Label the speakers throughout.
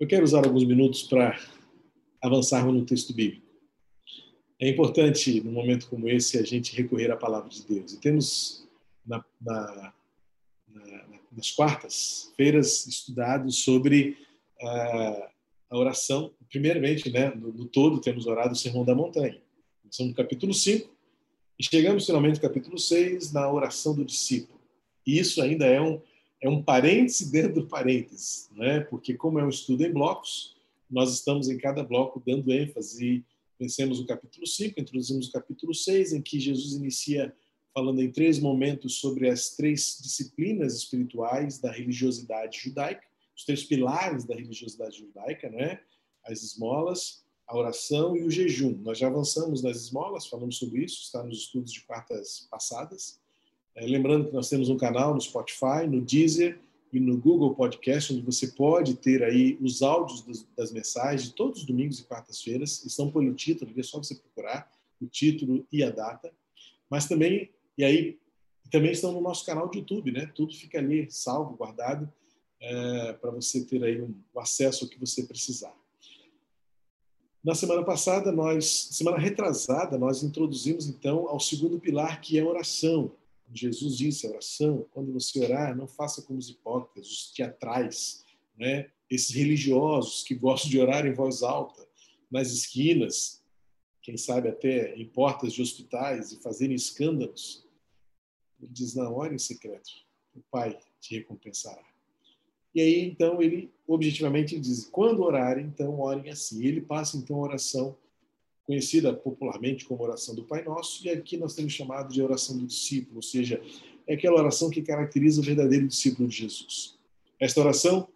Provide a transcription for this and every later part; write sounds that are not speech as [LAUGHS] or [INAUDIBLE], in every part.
Speaker 1: Eu quero usar alguns minutos para avançarmos no texto bíblico. É importante, num momento como esse, a gente recorrer à palavra de Deus. E temos, na, na, na, nas quartas-feiras, estudado sobre a, a oração. Primeiramente, né, no, no, todo, temos orado o Sermão da Montanha. Estamos no capítulo 5 e chegamos finalmente no capítulo 6, na oração do discípulo. E isso ainda é um, é um parêntese [LAUGHS] dentro do parêntese, né? porque, como é um estudo em blocos, nós estamos em cada bloco dando ênfase Vencemos o capítulo 5, introduzimos o capítulo 6, em que Jesus inicia falando em três momentos sobre as três disciplinas espirituais da religiosidade judaica, os três pilares da religiosidade judaica, né? As esmolas, a oração e o jejum. Nós já avançamos nas esmolas, falamos sobre isso, está nos estudos de quartas passadas. É, lembrando que nós temos um canal no Spotify, no Deezer, e no Google Podcast, onde você pode ter aí os áudios das mensagens de todos os domingos e quartas-feiras, estão pelo título, é só você procurar o título e a data. Mas também, e aí, também estão no nosso canal de YouTube, né? Tudo fica ali salvo, guardado, é, para você ter aí um, o acesso ao que você precisar. Na semana passada, nós, semana retrasada, nós introduzimos então ao segundo pilar, que é oração. Jesus disse, a oração, quando você orar, não faça como os hipócritas, os teatrais, né? esses religiosos que gostam de orar em voz alta, nas esquinas, quem sabe até em portas de hospitais e fazerem escândalos. Ele diz, não, ore em secreto, o Pai te recompensará. E aí, então, ele, objetivamente, diz, quando orarem, então, orem assim. Ele passa, então, a oração conhecida popularmente como oração do Pai Nosso, e aqui nós temos chamado de oração do discípulo, ou seja, é aquela oração que caracteriza o verdadeiro discípulo de Jesus. Esta oração,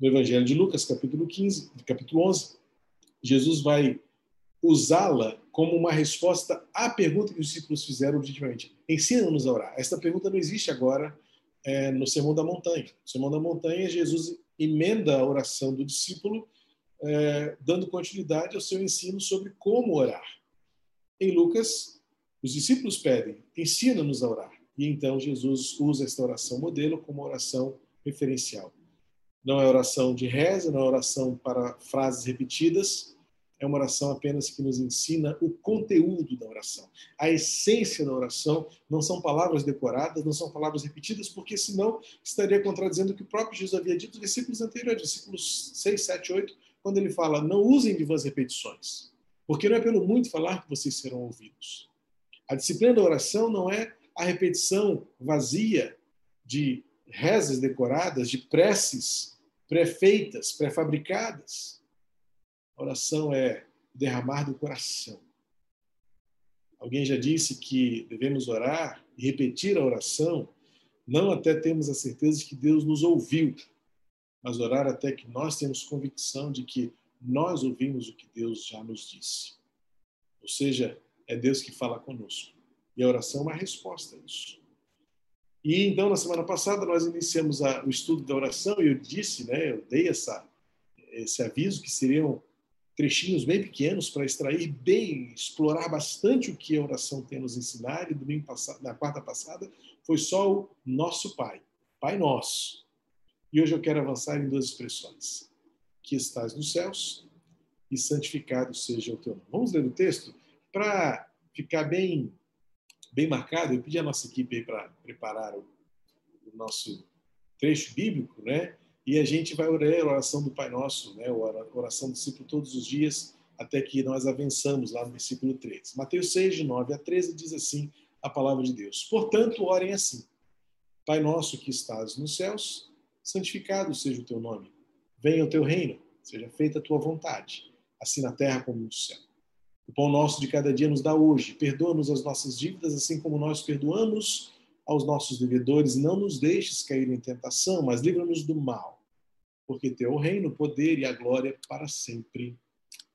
Speaker 1: no Evangelho de Lucas, capítulo 15, capítulo 11, Jesus vai usá-la como uma resposta à pergunta que os discípulos fizeram objetivamente. Ensina-nos a orar. Esta pergunta não existe agora é, no Sermão da Montanha. No Sermão da Montanha, Jesus emenda a oração do discípulo é, dando continuidade ao seu ensino sobre como orar. Em Lucas, os discípulos pedem, ensina-nos a orar. E então Jesus usa esta oração modelo como oração referencial. Não é oração de reza, não é oração para frases repetidas, é uma oração apenas que nos ensina o conteúdo da oração. A essência da oração não são palavras decoradas, não são palavras repetidas, porque senão estaria contradizendo o que o próprio Jesus havia dito nos versículos anteriores, versículos 6, 7, 8, quando ele fala, não usem de vãs repetições, porque não é pelo muito falar que vocês serão ouvidos. A disciplina da oração não é a repetição vazia de rezas decoradas, de preces pré-feitas, pré-fabricadas. A oração é derramar do coração. Alguém já disse que devemos orar e repetir a oração, não até termos a certeza de que Deus nos ouviu, mas orar até que nós temos convicção de que nós ouvimos o que Deus já nos disse. Ou seja, é Deus que fala conosco. E a oração é uma resposta a isso. E então, na semana passada, nós iniciamos a, o estudo da oração e eu disse, né, eu dei essa, esse aviso que seriam trechinhos bem pequenos para extrair bem, explorar bastante o que a oração tem nos ensinar. E domingo passado, na quarta passada, foi só o nosso Pai, Pai Nosso. E hoje eu quero avançar em duas expressões: que estás nos céus e santificado seja o teu nome. Vamos ler o texto para ficar bem bem marcado. Eu pedi à nossa equipe para preparar o, o, nosso trecho bíblico, né? E a gente vai orar a oração do Pai Nosso, né? A oração do discípulo todos os dias, até que nós avançamos lá no versículo 13. Mateus 6, de 9 a 13, diz assim a palavra de Deus. Portanto, orem assim. Pai nosso que estás nos céus, santificado seja o teu nome. Venha o teu reino, seja feita a tua vontade, assim na terra como no céu. O pão nosso de cada dia nos dá hoje. Perdoa-nos as nossas dívidas, assim como nós perdoamos aos nossos devedores. Não nos deixes cair em tentação, mas livra-nos do mal. Porque teu reino, o poder e a glória para sempre.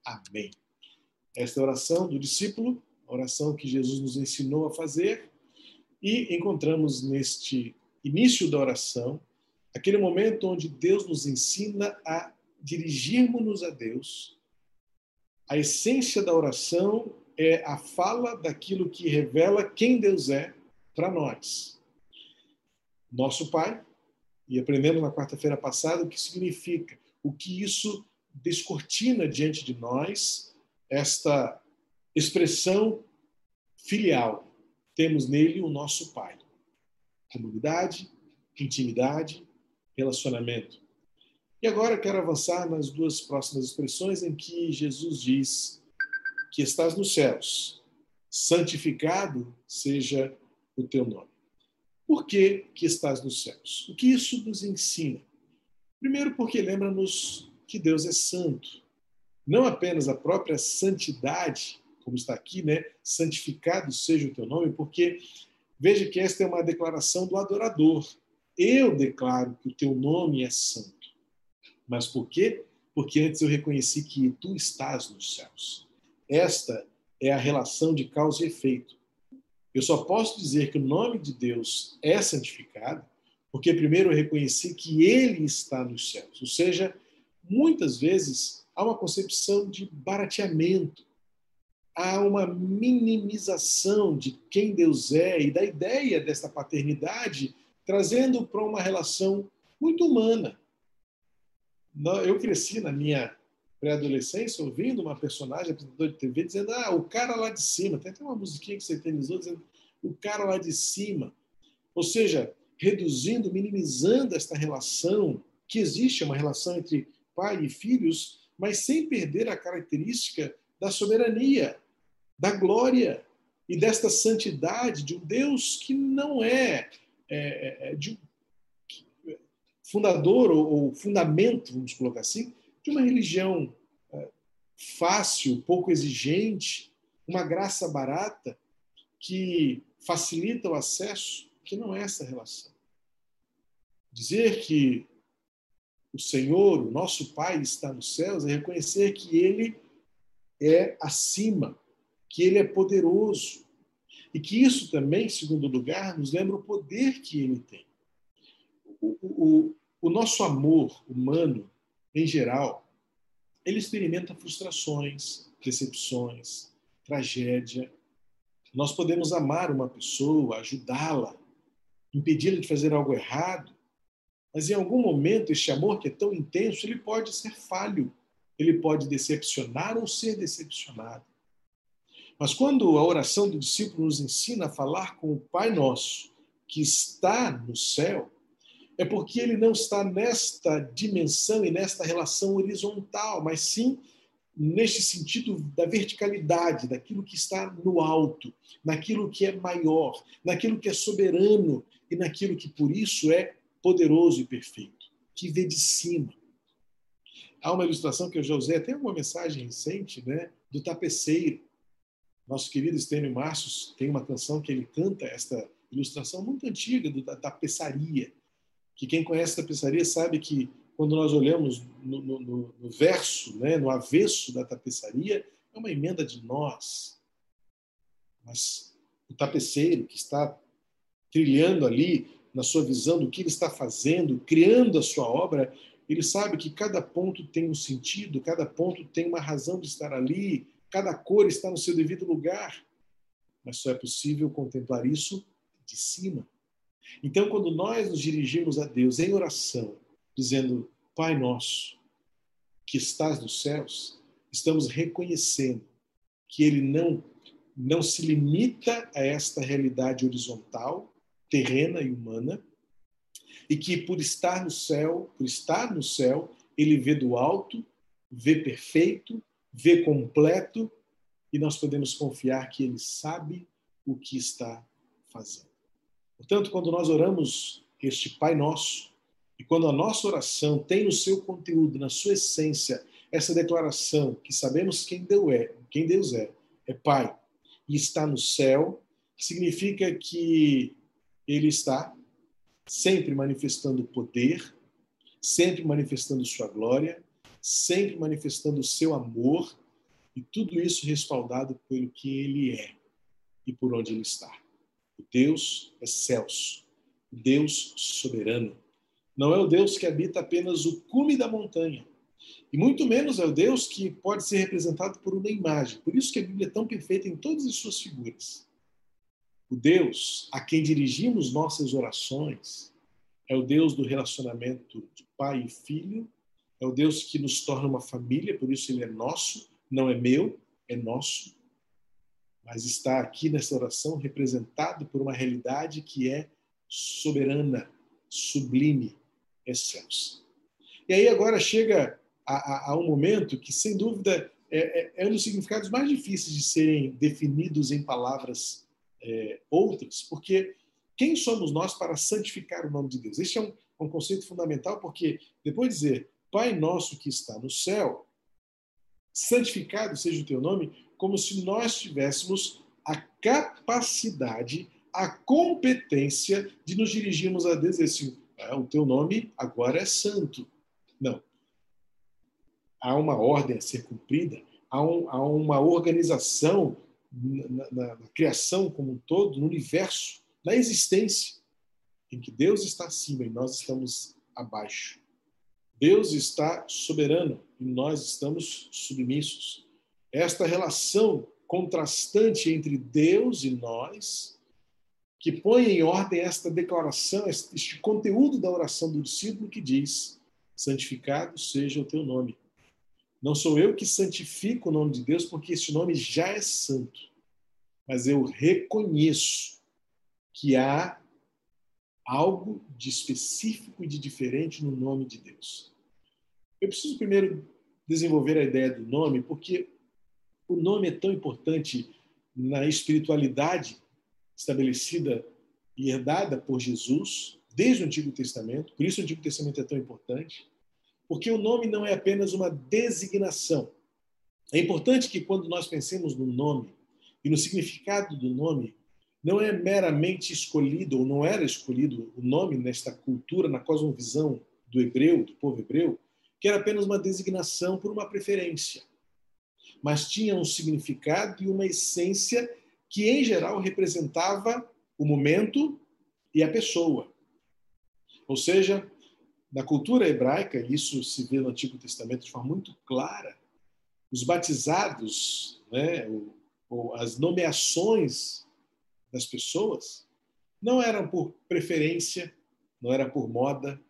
Speaker 1: Amém. Esta é a oração do discípulo, a oração que Jesus nos ensinou a fazer. E encontramos neste início da oração aquele momento onde Deus nos ensina a dirigirmos-nos a Deus. A essência da oração é a fala daquilo que revela quem Deus é para nós. Nosso Pai, e aprendemos na quarta-feira passada o que significa o que isso descortina diante de nós esta expressão filial. Temos nele o nosso Pai. Comunidade, intimidade, relacionamento. E agora quero avançar nas duas próximas expressões em que Jesus diz que estás nos céus, santificado seja o teu nome. Por que, que estás nos céus? O que isso nos ensina? Primeiro, porque lembra-nos que Deus é santo. Não apenas a própria santidade, como está aqui, né? Santificado seja o teu nome, porque veja que esta é uma declaração do adorador. Eu declaro que o teu nome é santo. Mas por quê? Porque antes eu reconheci que tu estás nos céus. Esta é a relação de causa e efeito. Eu só posso dizer que o nome de Deus é santificado porque primeiro eu reconheci que ele está nos céus. Ou seja, muitas vezes há uma concepção de barateamento, há uma minimização de quem Deus é e da ideia desta paternidade, trazendo para uma relação muito humana. Eu cresci na minha pré-adolescência ouvindo uma personagem, apresentador de TV, dizendo: Ah, o cara lá de cima. Tem até uma musiquinha que você eternizou dizendo: O cara lá de cima. Ou seja, reduzindo, minimizando esta relação, que existe uma relação entre pai e filhos, mas sem perder a característica da soberania, da glória e desta santidade de um Deus que não é, é, é, é de, fundador ou, ou, fundamento, vamos colocar assim, de uma religião é, fácil, pouco exigente, uma graça barata que facilita o acesso, que não é essa relação. Dizer que o Senhor, o nosso Pai, está nos céus é reconhecer que Ele é acima, que Ele é poderoso. E que isso também, em segundo lugar, nos lembra o poder que Ele tem o, o, o nosso amor humano, em geral, ele experimenta frustrações, decepções, tragédia. Nós podemos amar uma pessoa, ajudá-la, impedi-la de fazer algo errado, mas em algum momento este amor que é tão intenso, ele pode ser falho, ele pode decepcionar ou ser decepcionado. Mas quando a oração do discípulo nos ensina a falar com o Pai Nosso, que está no céu, é porque ele não está nesta dimensão e nesta relação horizontal, mas sim neste sentido da verticalidade, daquilo que está no alto, naquilo que é maior, naquilo que é soberano e naquilo que por isso é poderoso e perfeito, que vê de cima. Há uma ilustração que eu já usei, até uma mensagem recente, né, do tapeceiro. Nosso querido Estênio Marços tem uma canção que ele canta esta ilustração muito antiga do, da tapeçaria que quem conhece a tapeçaria sabe que quando nós olhamos no, no, no, verso, né, no avesso da tapeçaria, é uma emenda de nós. Mas o tapeceiro que está trilhando ali na sua visão do que ele está fazendo, criando a sua obra, ele sabe que cada ponto tem um sentido, cada ponto tem uma razão de estar ali, cada cor está no seu devido lugar. Mas só é possível contemplar isso de cima. Então, quando nós nos dirigimos a Deus em oração, dizendo, Pai nosso, que estás nos céus, estamos reconhecendo que Ele não, não se limita a esta realidade horizontal, terrena e humana, e que por estar no céu, por estar no céu, Ele vê do alto, vê perfeito, vê completo, e nós podemos confiar que Ele sabe o que está fazendo. Portanto, quando nós oramos este Pai Nosso, e quando a nossa oração tem no seu conteúdo, na sua essência, essa declaração que sabemos quem Deus é, quem Deus é, é Pai e está no céu, significa que Ele está sempre manifestando poder, sempre manifestando sua glória, sempre manifestando o seu amor, e tudo isso respaldado pelo que Ele é e por onde Ele está. O Deus é Celso, o Deus soberano. Não é o Deus que habita apenas o cume da montanha. E muito menos é o Deus que pode ser representado por uma imagem. Por isso que a Bíblia é tão perfeita em todas as suas figuras. O Deus a quem dirigimos nossas orações é o Deus do relacionamento de pai e filho, É o Deus que nos torna uma família, por isso ele é nosso, não é meu, é nosso. Mas está aqui nessa oração representado por uma realidade que é soberana, sublime, excelsa. E aí agora chega a, a, a um momento que, sem dúvida, é, é, é, um dos significados mais difíceis de serem definidos em palavras é, outras, porque quem somos nós para santificar o nome de Deus? Este é um, um conceito fundamental, porque depois de dizer Pai nosso que está no céu, santificado seja o teu nome, como se nós tivéssemos a capacidade, a competência de nos dirigirmos a Deus e assim, ah, o teu nome agora é santo. Não. Há uma ordem a ser cumprida, há, um, há uma organização na, na, na criação como um todo, no universo, na existência, em que Deus está acima e nós estamos abaixo. Deus está soberano e nós estamos submissos. Esta relação contrastante entre Deus e nós, que põe em ordem esta declaração, este conteúdo da oração do discípulo que diz: Santificado seja o teu nome. Não sou eu que santifico o nome de Deus, porque este nome já é santo, mas eu reconheço que há algo de específico e de diferente no nome de Deus. Eu preciso primeiro desenvolver a ideia do nome, porque o nome é tão importante na espiritualidade estabelecida e herdada por Jesus desde o Antigo Testamento, por isso o Antigo Testamento é tão importante, porque o nome não é apenas uma designação. É importante que quando nós pensemos no nome e no significado do nome, não é meramente escolhido, ou não era escolhido o nome nesta cultura, na cosmovisão do hebreu, do povo hebreu, que era apenas uma designação por uma preferência, mas tinha um significado e uma essência que, em geral, representava o momento e a pessoa. Ou seja, na cultura hebraica, isso se vê no Antigo Testamento de forma muito clara, os batizados, né, ou, ou as nomeações das pessoas não eram por preferência, não era por moda,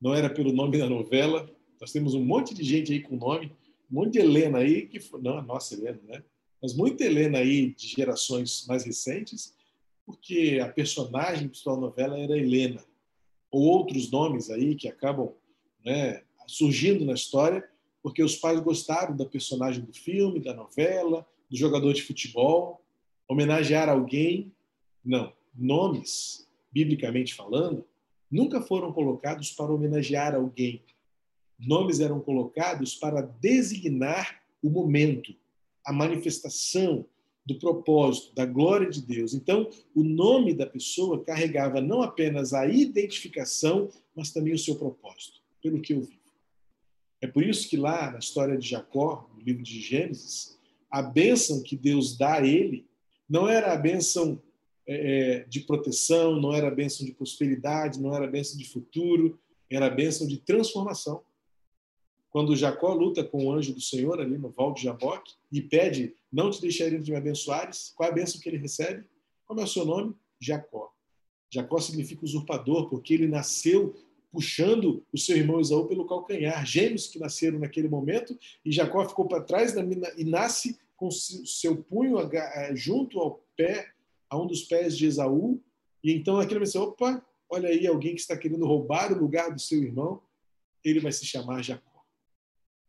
Speaker 1: não era pelo nome da novela. Nós temos um monte de gente aí com nome, um monte de Helena aí que não a nossa Helena, né? Mas muita Helena aí de gerações mais recentes, porque a personagem principal da novela era Helena, ou outros nomes aí que acabam, né, surgindo na história, porque os pais gostaram da personagem do filme, da novela, do jogador de futebol, homenagear alguém não. Nomes, biblicamente falando, nunca foram colocados para homenagear alguém. Nomes eram colocados para designar o momento, a manifestação do propósito, da glória de Deus. Então, o nome da pessoa carregava não apenas a identificação, mas também o seu propósito, pelo que eu vivo. É por isso que lá na história de Jacó, no livro de Gênesis, a bênção que Deus dá a ele não era a bênção é, é, de proteção, não era bênção de prosperidade, não era bênção de futuro, era bênção de transformação. Quando Jacó luta com o anjo do Senhor ali no Val de Jaboque e pede, não te deixarei de me abençoares, qual é a bênção que ele recebe? Como é o seu nome? Jacó. Jacó significa usurpador, porque ele nasceu puxando o seu irmão Esaú pelo calcanhar. Gêmeos que nasceram naquele momento, e Jacó ficou para trás e nasce com seu punho junto ao pé a um dos pés de Esaú, e então aquele dizer, opa, olha aí alguém que está querendo roubar o lugar do seu irmão, ele vai se chamar Jacó.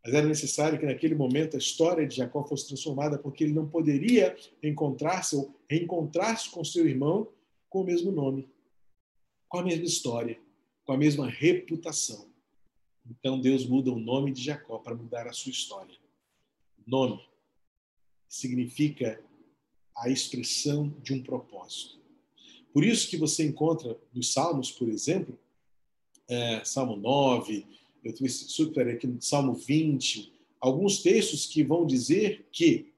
Speaker 1: Mas era necessário que naquele momento a história de Jacó fosse transformada, porque ele não poderia encontrar-se ou reencontrar-se com seu irmão com o mesmo nome, com a mesma história, com a mesma reputação. Então Deus muda o nome de Jacó para mudar a sua história. Nome significa a expressão de um propósito. Por isso que você encontra nos Salmos, por exemplo, é, Salmo 9, eu estou super aqui no Salmo 20, alguns textos que vão dizer que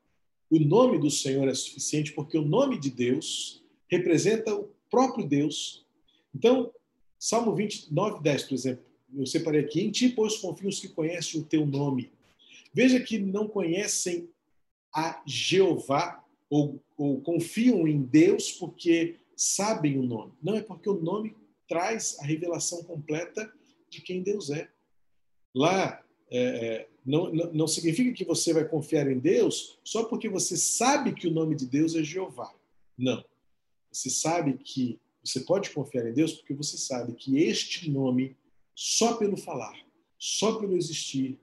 Speaker 1: o nome do Senhor é suficiente porque o nome de Deus representa o próprio Deus. Então, Salmo 29, 10, por exemplo, eu separei aqui, em ti, pois, confio os que conhecem o teu nome. Veja que não conhecem a Jeová, ou, ou confiam em Deus porque sabem o nome. Não, é porque o nome traz a revelação completa de quem Deus é. Lá é, não, não, não significa que você vai confiar em Deus só porque você sabe que o nome de Deus é Jeová. Não. Você sabe que você pode confiar em Deus porque você sabe que este nome, só pelo falar, só pelo existir,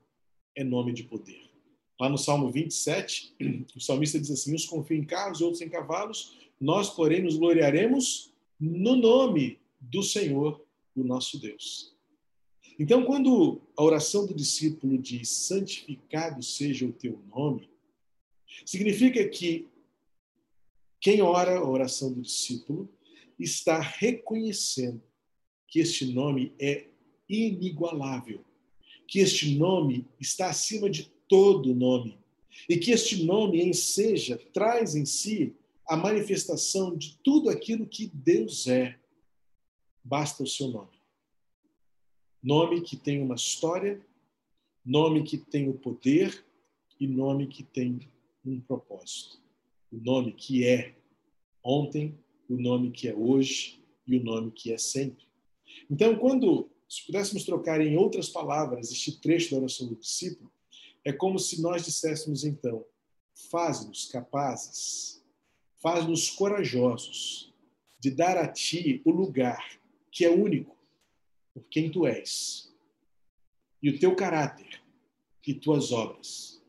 Speaker 1: é nome de poder. Lá no Salmo 27, o salmista diz assim: Uns confiam em carros, outros em cavalos, nós, porém, nos gloriaremos no nome do Senhor, o nosso Deus. Então, quando a oração do discípulo diz santificado seja o teu nome, significa que quem ora a oração do discípulo está reconhecendo que este nome é inigualável, que este nome está acima de todo nome e que este nome em seja traz em si a manifestação de tudo aquilo que Deus é. Basta o seu nome. Nome que tem uma história, nome que tem o poder e nome que tem um propósito. O nome que é ontem, o nome que é hoje e o nome que é sempre. Então, quando, se pudéssemos trocar em outras palavras este trecho da oração do discípulo, é como se nós disséssemos então: faz-nos capazes, faz-nos corajosos de dar a ti o lugar que é único por quem tu és e o teu caráter e tuas obras.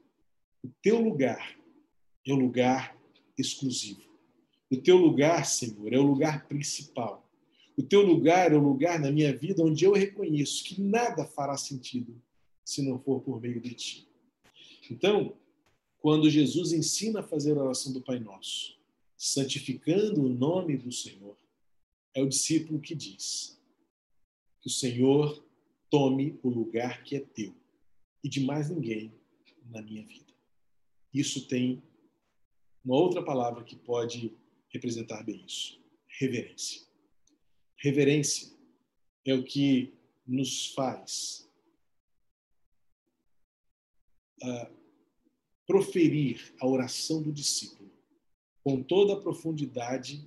Speaker 1: O teu lugar é o lugar exclusivo. O teu lugar, Senhor, é o lugar principal. O teu lugar é o lugar na minha vida onde eu reconheço que nada fará sentido se não for por meio de ti. Então, quando Jesus ensina a fazer a oração do Pai Nosso, santificando o nome do Senhor, é o discípulo que diz que o Senhor tome o lugar que é teu e de mais ninguém na minha vida. Isso tem uma outra palavra que pode representar bem isso: reverência. Reverência é o que nos faz proferir a oração do discípulo com toda a profundidade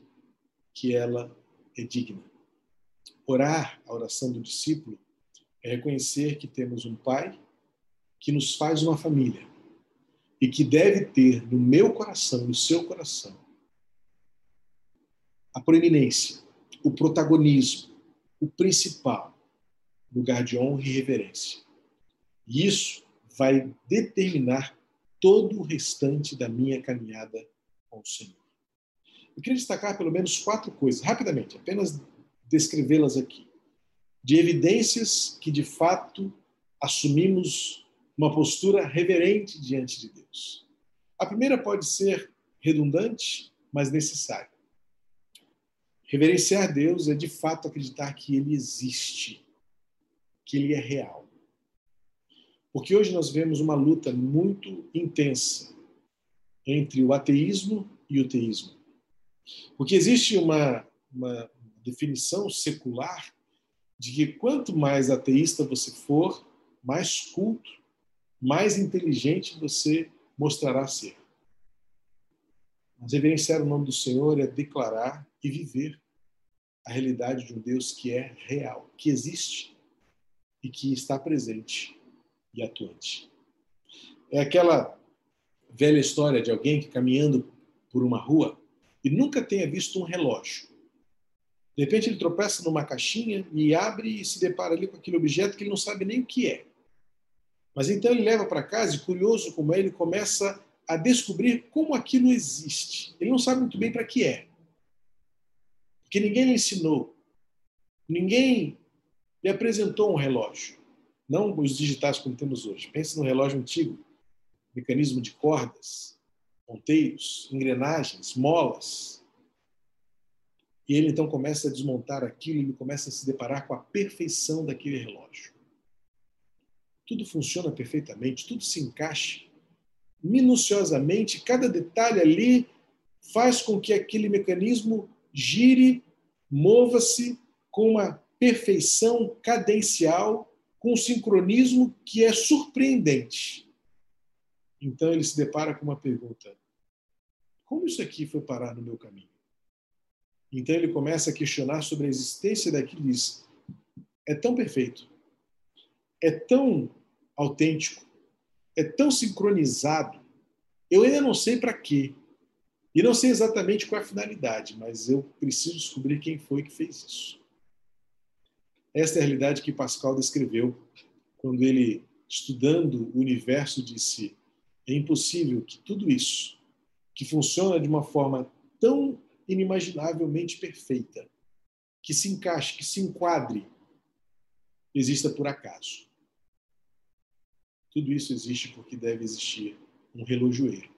Speaker 1: que ela é digna. Orar a oração do discípulo é reconhecer que temos um Pai que nos faz uma família e que deve ter no meu coração, no seu coração, a proeminência, o protagonismo, o principal lugar de honra e reverência. E isso vai determinar todo o restante da minha caminhada com o Senhor. Eu queria destacar pelo menos quatro coisas, rapidamente, apenas descrevê-las aqui, de evidências que de fato assumimos uma postura reverente diante de Deus. A primeira pode ser redundante, mas necessária. Reverenciar Deus é de fato acreditar que Ele existe, que Ele é real. Porque hoje nós vemos uma luta muito intensa entre o ateísmo e o teísmo. Porque existe uma, uma definição secular de que quanto mais ateísta você for, mais culto, mais inteligente você mostrará ser. Mas reverenciar o nome do Senhor é declarar e viver a realidade de um Deus que é real, que existe e que está presente e atuante. É aquela velha história de alguém que caminhando por uma rua e nunca tenha visto um relógio. De repente ele tropeça numa caixinha e abre e se depara ali com aquele objeto que ele não sabe nem o que é. Mas então ele leva para casa e, curioso como é, ele começa a descobrir como aquilo existe. Ele não sabe muito bem para que é. Porque ninguém lhe ensinou. Ninguém lhe apresentou um relógio. Não os digitais como temos hoje. Pense no relógio antigo, mecanismo de cordas, ponteiros, engrenagens, molas. E ele então começa a desmontar aquilo, ele começa a se deparar com a perfeição daquele relógio. Tudo funciona perfeitamente, tudo se encaixa minuciosamente, cada detalhe ali faz com que aquele mecanismo gire, mova-se com uma perfeição cadencial com um sincronismo que é surpreendente. Então ele se depara com uma pergunta: como isso aqui foi parar no meu caminho? Então ele começa a questionar sobre a existência daquilo e diz: é tão perfeito, é tão autêntico, é tão sincronizado, eu ainda não sei para quê. E não sei exatamente qual é a finalidade, mas eu preciso descobrir quem foi que fez isso. Esta é a realidade que Pascal descreveu quando ele, estudando o universo, disse: é impossível que tudo isso, que funciona de uma forma tão inimaginavelmente perfeita, que se encaixe, que se enquadre, exista por acaso. Tudo isso existe porque deve existir um relojoeiro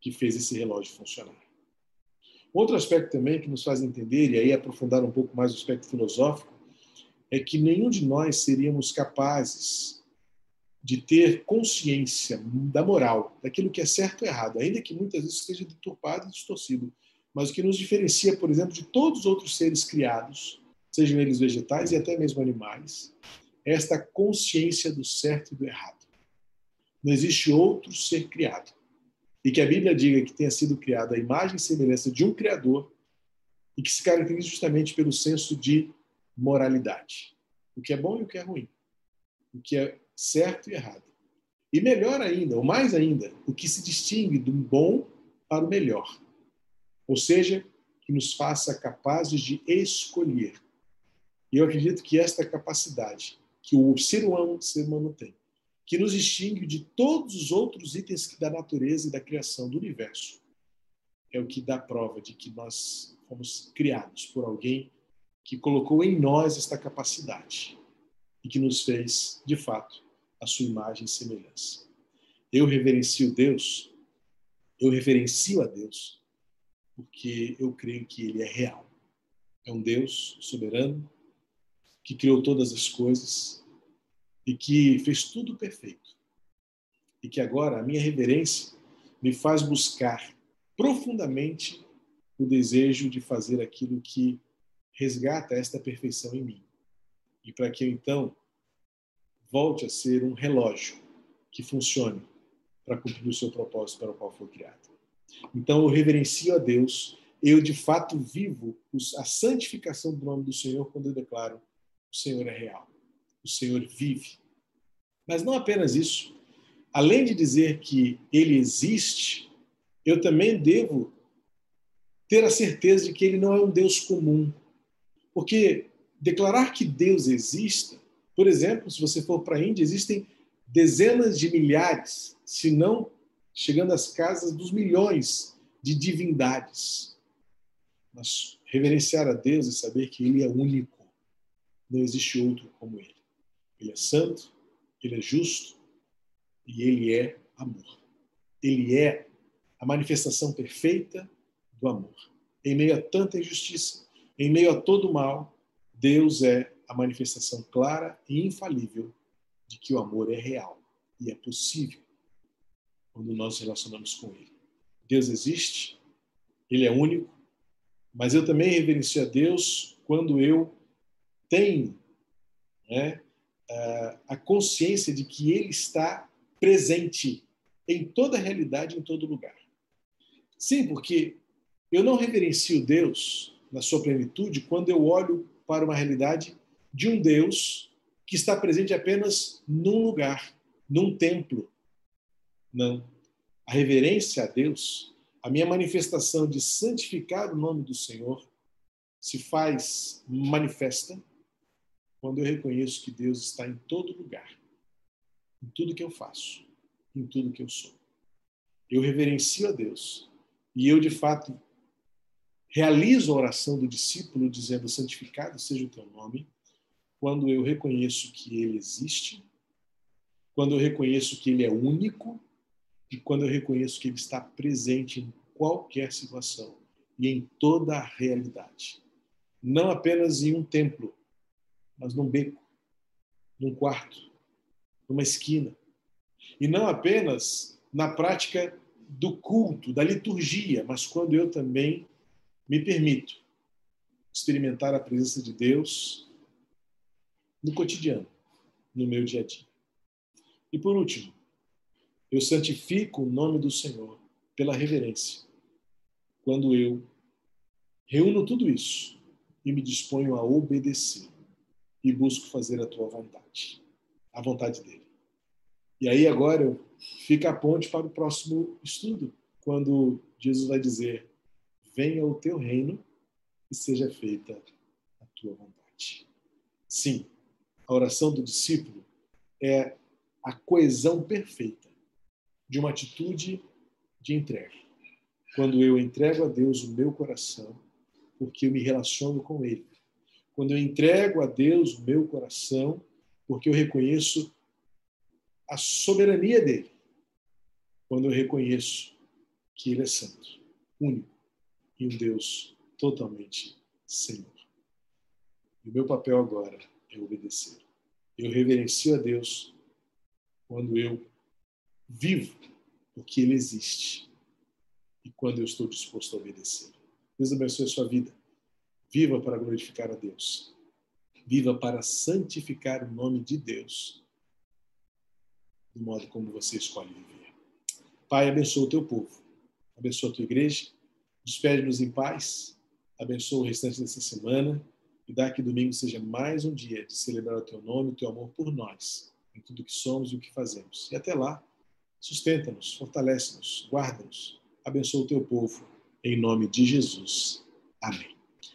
Speaker 1: que fez esse relógio funcionar. Outro aspecto também que nos faz entender, e aí aprofundar um pouco mais o aspecto filosófico, é que nenhum de nós seríamos capazes de ter consciência da moral, daquilo que é certo ou errado, ainda que muitas vezes seja deturpado e distorcido. Mas o que nos diferencia, por exemplo, de todos os outros seres criados, sejam eles vegetais e até mesmo animais, é esta consciência do certo e do errado. Não existe outro ser criado. E que a Bíblia diga que tenha sido criado a imagem e semelhança de um Criador e que se caracteriza justamente pelo senso de moralidade. O que é bom e o que é ruim. O que é certo e errado. E melhor ainda, ou mais ainda, o que se distingue do bom para o melhor. Ou seja, que nos faça capazes de escolher. E eu acredito que esta capacidade que o ser humano, ser humano tem, que nos distingue de todos os outros itens da natureza e da criação do universo, é o que dá prova de que nós fomos criados por alguém que colocou em nós esta capacidade e que nos fez, de fato, a sua imagem e semelhança. Eu reverencio Deus, eu reverencio a Deus, porque eu creio que Ele é real. É um Deus soberano, que criou todas as coisas e que fez tudo perfeito. E que agora a minha reverência me faz buscar profundamente o desejo de fazer aquilo que resgata esta perfeição em mim. E para que eu então volte a ser um relógio que funcione para cumprir o seu propósito para o qual foi criado. Então eu reverencio a Deus, eu de fato vivo a santificação do nome do Senhor quando eu declaro: o Senhor é real, o Senhor vive. Mas não apenas isso. Além de dizer que ele existe, eu também devo ter a certeza de que ele não é um Deus comum. Porque declarar que Deus exista por exemplo, se você for para a Índia, existem dezenas de milhares, se não chegando às casas dos milhões de divindades. Mas reverenciar a Deus e saber que Ele é único, não existe outro como Ele. Ele é santo, Ele é justo e Ele é amor. Ele é a manifestação perfeita do amor. Em meio a tanta injustiça, em meio a todo mal, Deus é a manifestação clara e infalível de que o amor é real e é possível quando nós nos relacionamos com Ele. Deus existe, Ele é único, mas eu também reverencio a Deus quando eu tenho né, a consciência de que Ele está presente em toda a realidade, em todo lugar. Sim, porque eu não reverencio Deus na sua plenitude quando eu olho para uma realidade de um Deus que está presente apenas num lugar, num templo. Não. A reverência a Deus, a minha manifestação de santificar o nome do Senhor, se faz manifesta quando eu reconheço que Deus está em todo lugar, em tudo que eu faço, em tudo que eu sou. Eu reverencio a Deus e eu, de fato, realizo a oração do discípulo dizendo: Santificado seja o teu nome quando eu reconheço que ele existe, quando eu reconheço que ele é único e quando eu reconheço que ele está presente em qualquer situação e em toda a realidade. Não apenas em um templo, mas num beco, num quarto, numa esquina. E não apenas na prática do culto, da liturgia, mas quando eu também me permito experimentar a presença de Deus no cotidiano, no meu dia a dia. E por último, eu santifico o nome do Senhor pela reverência. Quando eu reúno tudo isso e me disponho a obedecer e busco fazer a tua vontade, a vontade dele. E aí agora fica a ponte para o próximo estudo, quando Jesus vai dizer: Venha o teu reino e seja feita a tua vontade. Sim, a oração do discípulo é a coesão perfeita de uma atitude de entrega. Quando eu entrego a Deus o meu coração, porque eu me relaciono com Ele. Quando eu entrego a Deus o meu coração, porque eu reconheço a soberania dele. Quando eu reconheço que Ele é santo, único e um Deus totalmente Senhor. E o meu papel agora é obedecer. Eu reverencio a Deus quando eu vivo porque Ele existe e quando eu estou disposto a obedecer. Deus abençoe a sua vida. Viva para glorificar a Deus. Viva para santificar o nome de Deus do modo como você escolhe viver. Pai, abençoa o teu povo. Abençoa a tua igreja. Despede-nos em paz. Abençoa o restante dessa semana. E dá que domingo seja mais um dia de celebrar o teu nome, o teu amor por nós, em tudo que somos e o que fazemos. E até lá, sustenta-nos, fortalece-nos, guarda-nos, abençoa o teu povo, em nome de Jesus. Amém.